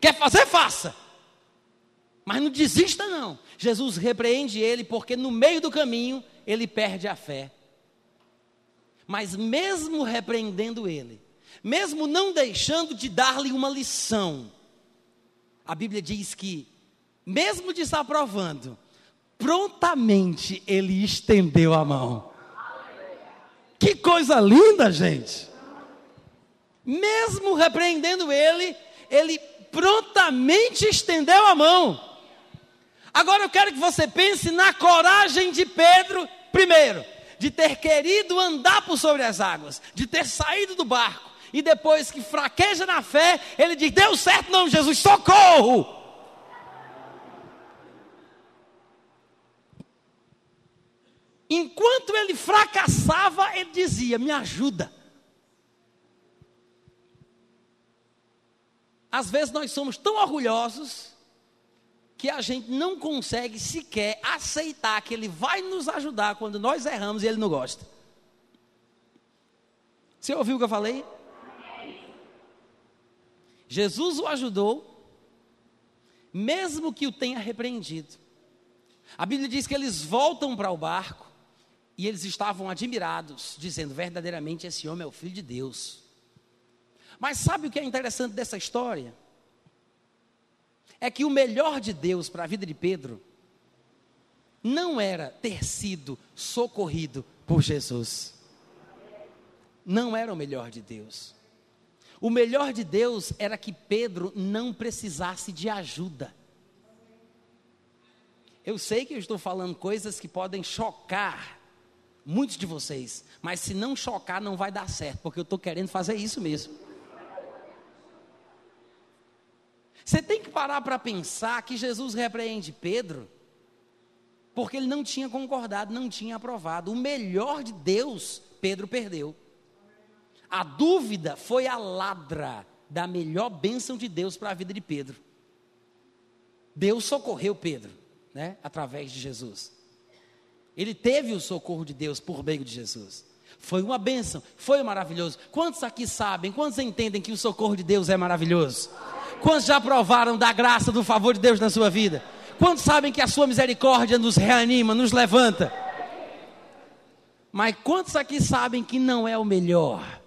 Speaker 1: Quer fazer, faça. Mas não desista, não. Jesus repreende ele porque no meio do caminho ele perde a fé. Mas mesmo repreendendo ele, mesmo não deixando de dar-lhe uma lição, a Bíblia diz que, mesmo desaprovando, prontamente ele estendeu a mão. Que coisa linda, gente! Mesmo repreendendo ele, ele prontamente estendeu a mão. Agora eu quero que você pense na coragem de Pedro, primeiro, de ter querido andar por sobre as águas, de ter saído do barco, e depois que fraqueja na fé, ele diz: Deu certo, não, Jesus, socorro! Enquanto ele fracassava, ele dizia: Me ajuda. Às vezes nós somos tão orgulhosos que a gente não consegue sequer aceitar que Ele vai nos ajudar quando nós erramos e Ele não gosta. Você ouviu o que eu falei? Jesus o ajudou, mesmo que o tenha repreendido. A Bíblia diz que eles voltam para o barco e eles estavam admirados, dizendo: verdadeiramente esse homem é o filho de Deus. Mas sabe o que é interessante dessa história? É que o melhor de Deus para a vida de Pedro não era ter sido socorrido por Jesus. Não era o melhor de Deus. O melhor de Deus era que Pedro não precisasse de ajuda. Eu sei que eu estou falando coisas que podem chocar muitos de vocês, mas se não chocar, não vai dar certo, porque eu estou querendo fazer isso mesmo. Você tem parar para pensar que Jesus repreende Pedro, porque ele não tinha concordado, não tinha aprovado. O melhor de Deus, Pedro perdeu. A dúvida foi a ladra da melhor bênção de Deus para a vida de Pedro. Deus socorreu Pedro, né, através de Jesus. Ele teve o socorro de Deus por meio de Jesus. Foi uma bênção, foi maravilhoso. Quantos aqui sabem, quantos entendem que o socorro de Deus é maravilhoso? Quantos já provaram da graça, do favor de Deus na sua vida? Quantos sabem que a sua misericórdia nos reanima, nos levanta? Mas quantos aqui sabem que não é o melhor?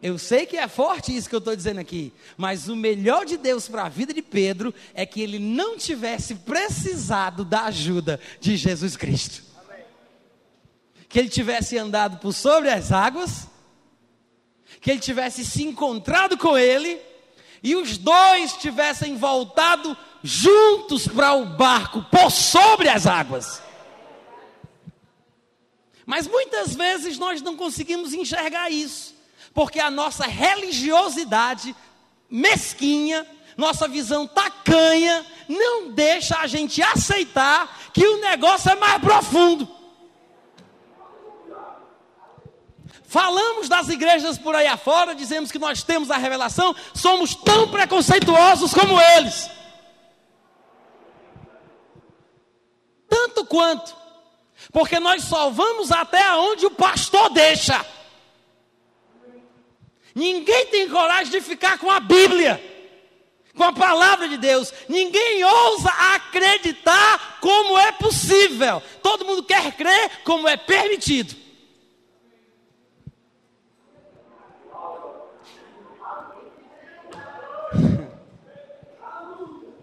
Speaker 1: Eu sei que é forte isso que eu estou dizendo aqui, mas o melhor de Deus para a vida de Pedro é que ele não tivesse precisado da ajuda de Jesus Cristo que ele tivesse andado por sobre as águas, que ele tivesse se encontrado com ele, e os dois tivessem voltado juntos para o barco por sobre as águas. Mas muitas vezes nós não conseguimos enxergar isso, porque a nossa religiosidade mesquinha, nossa visão tacanha, não deixa a gente aceitar que o negócio é mais profundo. Falamos das igrejas por aí afora, dizemos que nós temos a revelação, somos tão preconceituosos como eles. Tanto quanto, porque nós só vamos até onde o pastor deixa. Ninguém tem coragem de ficar com a Bíblia, com a palavra de Deus. Ninguém ousa acreditar como é possível. Todo mundo quer crer como é permitido.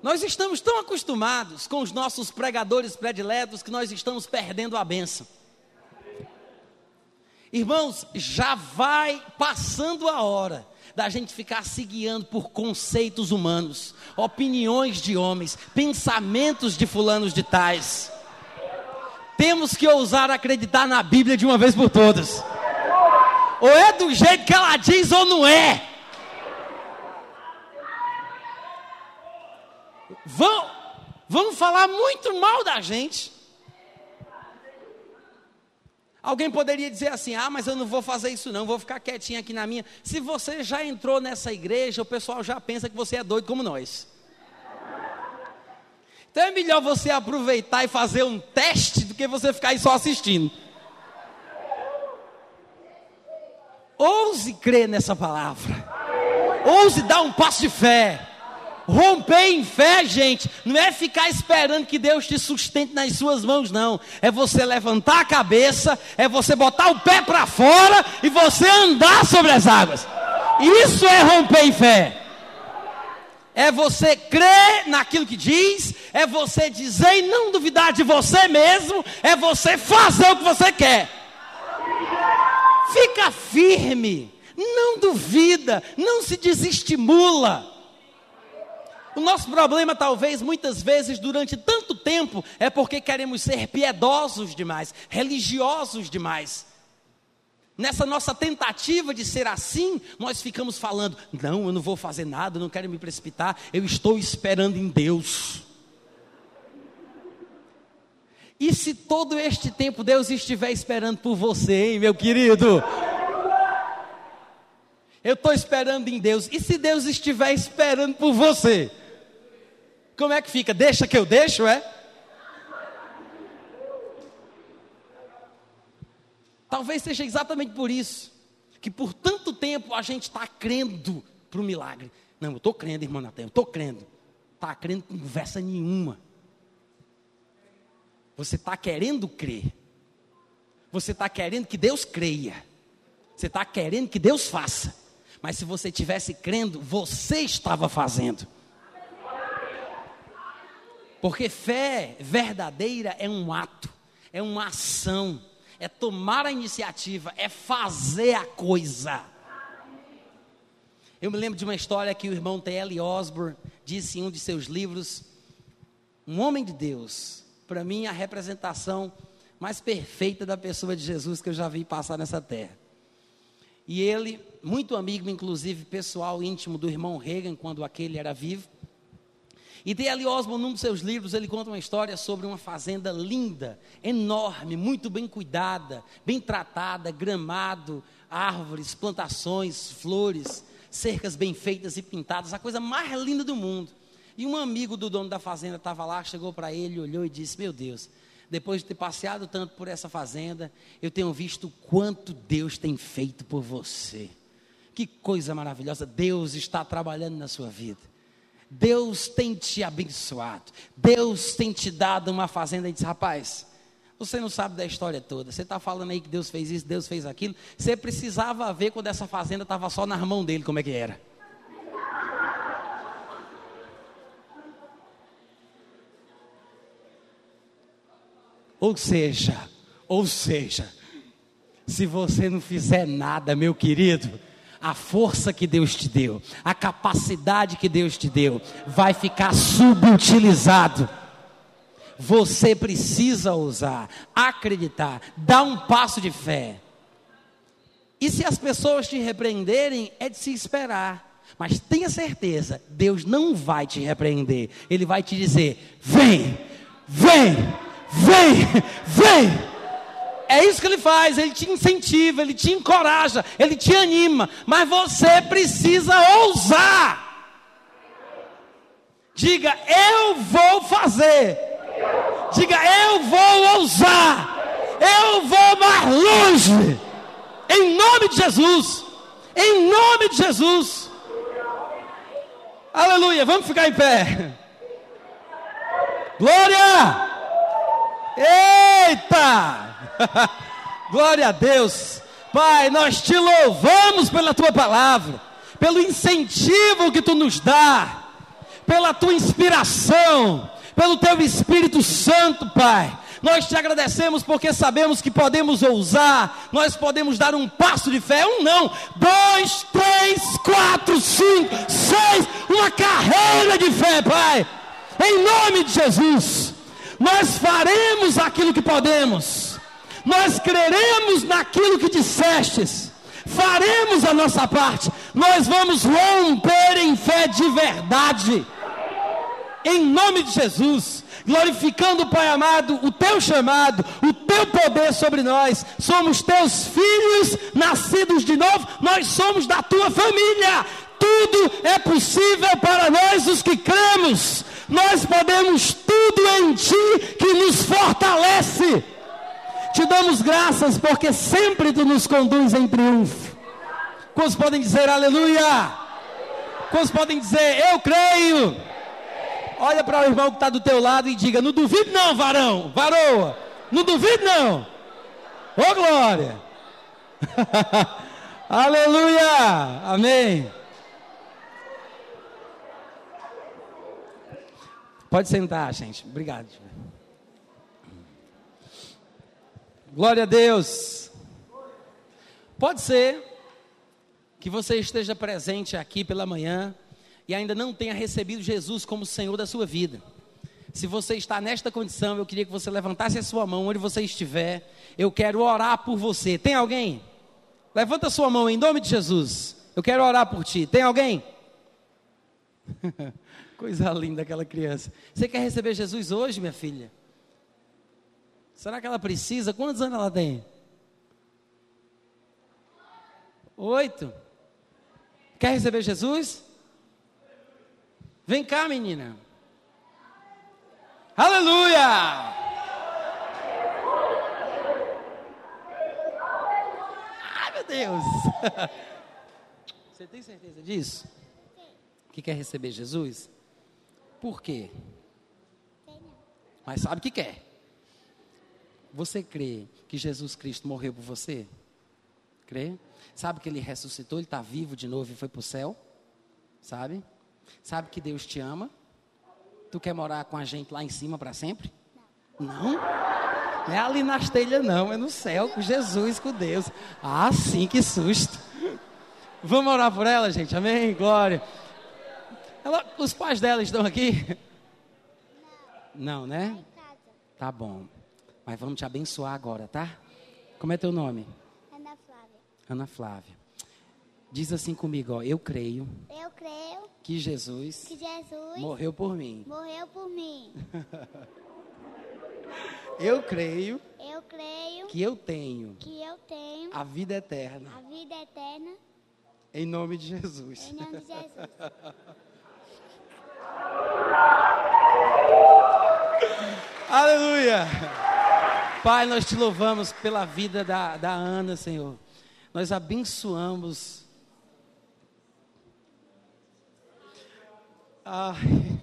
Speaker 1: Nós estamos tão acostumados com os nossos pregadores prediletos que nós estamos perdendo a benção. Irmãos, já vai passando a hora da gente ficar se guiando por conceitos humanos, opiniões de homens, pensamentos de fulanos de tais. Temos que ousar acreditar na Bíblia de uma vez por todas. Ou é do jeito que ela diz ou não é. Vão, vão falar muito mal da gente. Alguém poderia dizer assim: ah, mas eu não vou fazer isso, não, vou ficar quietinho aqui na minha. Se você já entrou nessa igreja, o pessoal já pensa que você é doido como nós. Então é melhor você aproveitar e fazer um teste do que você ficar aí só assistindo. Ouse crer nessa palavra. Ouse dar um passo de fé. Romper em fé, gente, não é ficar esperando que Deus te sustente nas suas mãos, não. É você levantar a cabeça, é você botar o pé para fora e você andar sobre as águas. Isso é romper em fé. É você crer naquilo que diz, é você dizer e não duvidar de você mesmo, é você fazer o que você quer. Fica firme, não duvida, não se desestimula. O nosso problema, talvez, muitas vezes, durante tanto tempo, é porque queremos ser piedosos demais, religiosos demais. Nessa nossa tentativa de ser assim, nós ficamos falando: não, eu não vou fazer nada, não quero me precipitar, eu estou esperando em Deus. E se todo este tempo Deus estiver esperando por você, hein, meu querido? Eu estou esperando em Deus. E se Deus estiver esperando por você? Como é que fica? Deixa que eu deixo, é? Talvez seja exatamente por isso que por tanto tempo a gente está crendo para o milagre. Não, eu estou crendo, irmão Natan, eu estou crendo. Está crendo com conversa nenhuma. Você está querendo crer. Você está querendo que Deus creia. Você está querendo que Deus faça. Mas se você tivesse crendo, você estava fazendo. Porque fé verdadeira é um ato, é uma ação, é tomar a iniciativa, é fazer a coisa. Eu me lembro de uma história que o irmão T.L. Osborne disse em um de seus livros: Um homem de Deus, para mim, a representação mais perfeita da pessoa de Jesus que eu já vi passar nessa terra. E ele, muito amigo, inclusive pessoal íntimo do irmão Reagan, quando aquele era vivo, e D.L. Osborne, num dos seus livros, ele conta uma história sobre uma fazenda linda, enorme, muito bem cuidada, bem tratada, gramado, árvores, plantações, flores, cercas bem feitas e pintadas, a coisa mais linda do mundo. E um amigo do dono da fazenda estava lá, chegou para ele, olhou e disse: Meu Deus, depois de ter passeado tanto por essa fazenda, eu tenho visto quanto Deus tem feito por você. Que coisa maravilhosa, Deus está trabalhando na sua vida. Deus tem te abençoado. Deus tem te dado uma fazenda. E diz, rapaz, você não sabe da história toda. Você está falando aí que Deus fez isso, Deus fez aquilo. Você precisava ver quando essa fazenda estava só nas mãos dele, como é que era. Ou seja, ou seja, se você não fizer nada, meu querido, a força que Deus te deu, a capacidade que Deus te deu, vai ficar subutilizado. Você precisa usar, acreditar, dar um passo de fé. E se as pessoas te repreenderem, é de se esperar. Mas tenha certeza, Deus não vai te repreender. Ele vai te dizer: vem, vem, vem, vem. É isso que ele faz, ele te incentiva, ele te encoraja, ele te anima, mas você precisa ousar. Diga, eu vou fazer. Diga, eu vou ousar. Eu vou mais longe. Em nome de Jesus. Em nome de Jesus. Aleluia. Vamos ficar em pé. Glória. Eita. Glória a Deus. Pai, nós te louvamos pela tua palavra, pelo incentivo que tu nos dá, pela tua inspiração, pelo teu Espírito Santo, Pai. Nós te agradecemos porque sabemos que podemos ousar, nós podemos dar um passo de fé, um não, dois, três, quatro, cinco, seis, uma carreira de fé, Pai. Em nome de Jesus, nós faremos aquilo que podemos nós creremos naquilo que dissestes, faremos a nossa parte, nós vamos romper em fé de verdade, em nome de Jesus, glorificando, Pai amado, o teu chamado, o teu poder sobre nós, somos teus filhos, nascidos de novo, nós somos da tua família, tudo é possível para nós os que cremos, nós podemos tudo em Ti que nos fortalece. Te damos graças porque sempre tu nos conduz em triunfo. Quantos podem dizer aleluia? Quantos podem dizer, eu creio? Olha para o irmão que está do teu lado e diga, não duvido não, varão, varoa. Não duvido não. Ô oh, glória. Aleluia. Amém. Pode sentar, gente. Obrigado. Glória a Deus. Pode ser que você esteja presente aqui pela manhã e ainda não tenha recebido Jesus como Senhor da sua vida. Se você está nesta condição, eu queria que você levantasse a sua mão onde você estiver. Eu quero orar por você. Tem alguém? Levanta a sua mão em nome de Jesus. Eu quero orar por ti. Tem alguém? Coisa linda aquela criança. Você quer receber Jesus hoje, minha filha? Será que ela precisa? Quantos anos ela tem? Oito. Quer receber Jesus? Vem cá, menina. Aleluia! Ai, meu Deus! Você tem certeza disso? Que quer receber Jesus? Por quê? Mas sabe que quer. Você crê que Jesus Cristo morreu por você? Crê? Sabe que ele ressuscitou, ele está vivo de novo e foi para o céu? Sabe? Sabe que Deus te ama? Tu quer morar com a gente lá em cima para sempre? Não. Não? É ali nas telhas, não. É no céu, com Jesus, com Deus. Ah, sim, que susto. Vamos orar por ela, gente. Amém? Glória. Ela, os pais dela estão aqui? Não, não né? Tá bom. Mas vamos te abençoar agora, tá? Como é teu nome?
Speaker 2: Ana Flávia.
Speaker 1: Ana Flávia. Diz assim comigo, ó, eu creio.
Speaker 2: Eu creio
Speaker 1: que Jesus,
Speaker 2: que Jesus
Speaker 1: morreu por mim.
Speaker 2: Morreu por mim.
Speaker 1: eu creio.
Speaker 2: Eu creio
Speaker 1: que eu tenho.
Speaker 2: Que eu tenho
Speaker 1: a vida eterna.
Speaker 2: A vida eterna.
Speaker 1: Em nome de Jesus.
Speaker 2: Em nome de Jesus.
Speaker 1: Aleluia! Pai, nós te louvamos pela vida da, da Ana, Senhor. Nós abençoamos. Ai,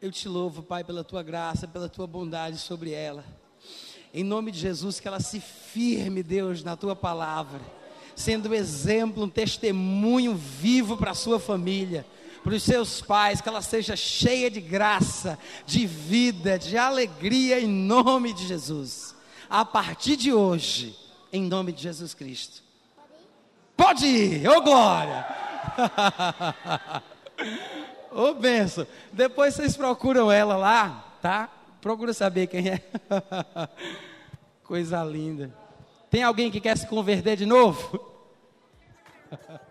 Speaker 1: eu te louvo, Pai, pela tua graça, pela tua bondade sobre ela. Em nome de Jesus, que ela se firme, Deus, na tua palavra, sendo um exemplo, um testemunho vivo para a sua família para os seus pais, que ela seja cheia de graça, de vida, de alegria, em nome de Jesus. A partir de hoje, em nome de Jesus Cristo. Pode ir, ô oh glória! Ô oh, benção. Depois vocês procuram ela lá, tá? Procura saber quem é. Coisa linda. Tem alguém que quer se converter de novo?